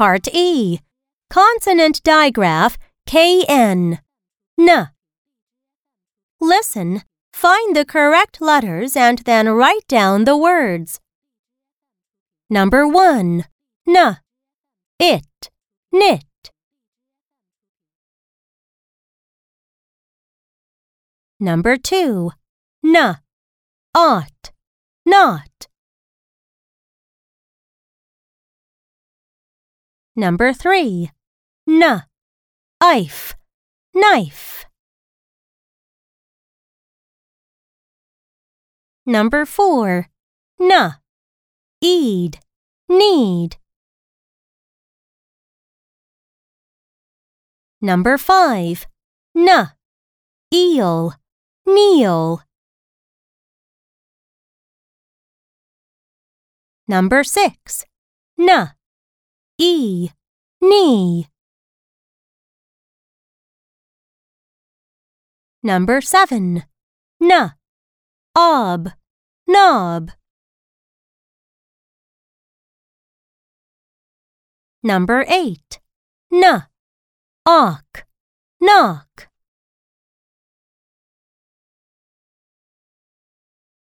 Part E. Consonant digraph KN. N. Listen, find the correct letters and then write down the words. Number 1. N. It. Knit. Number 2. N. Ought. Not. Number 3. N. if, Knife. Number 4. N. Eed. Need. Number 5. N. Eel. Kneel. Number 6. N. E. Knee. Number 7. N. Ob. Knob. Number 8. N. Awk. Knock.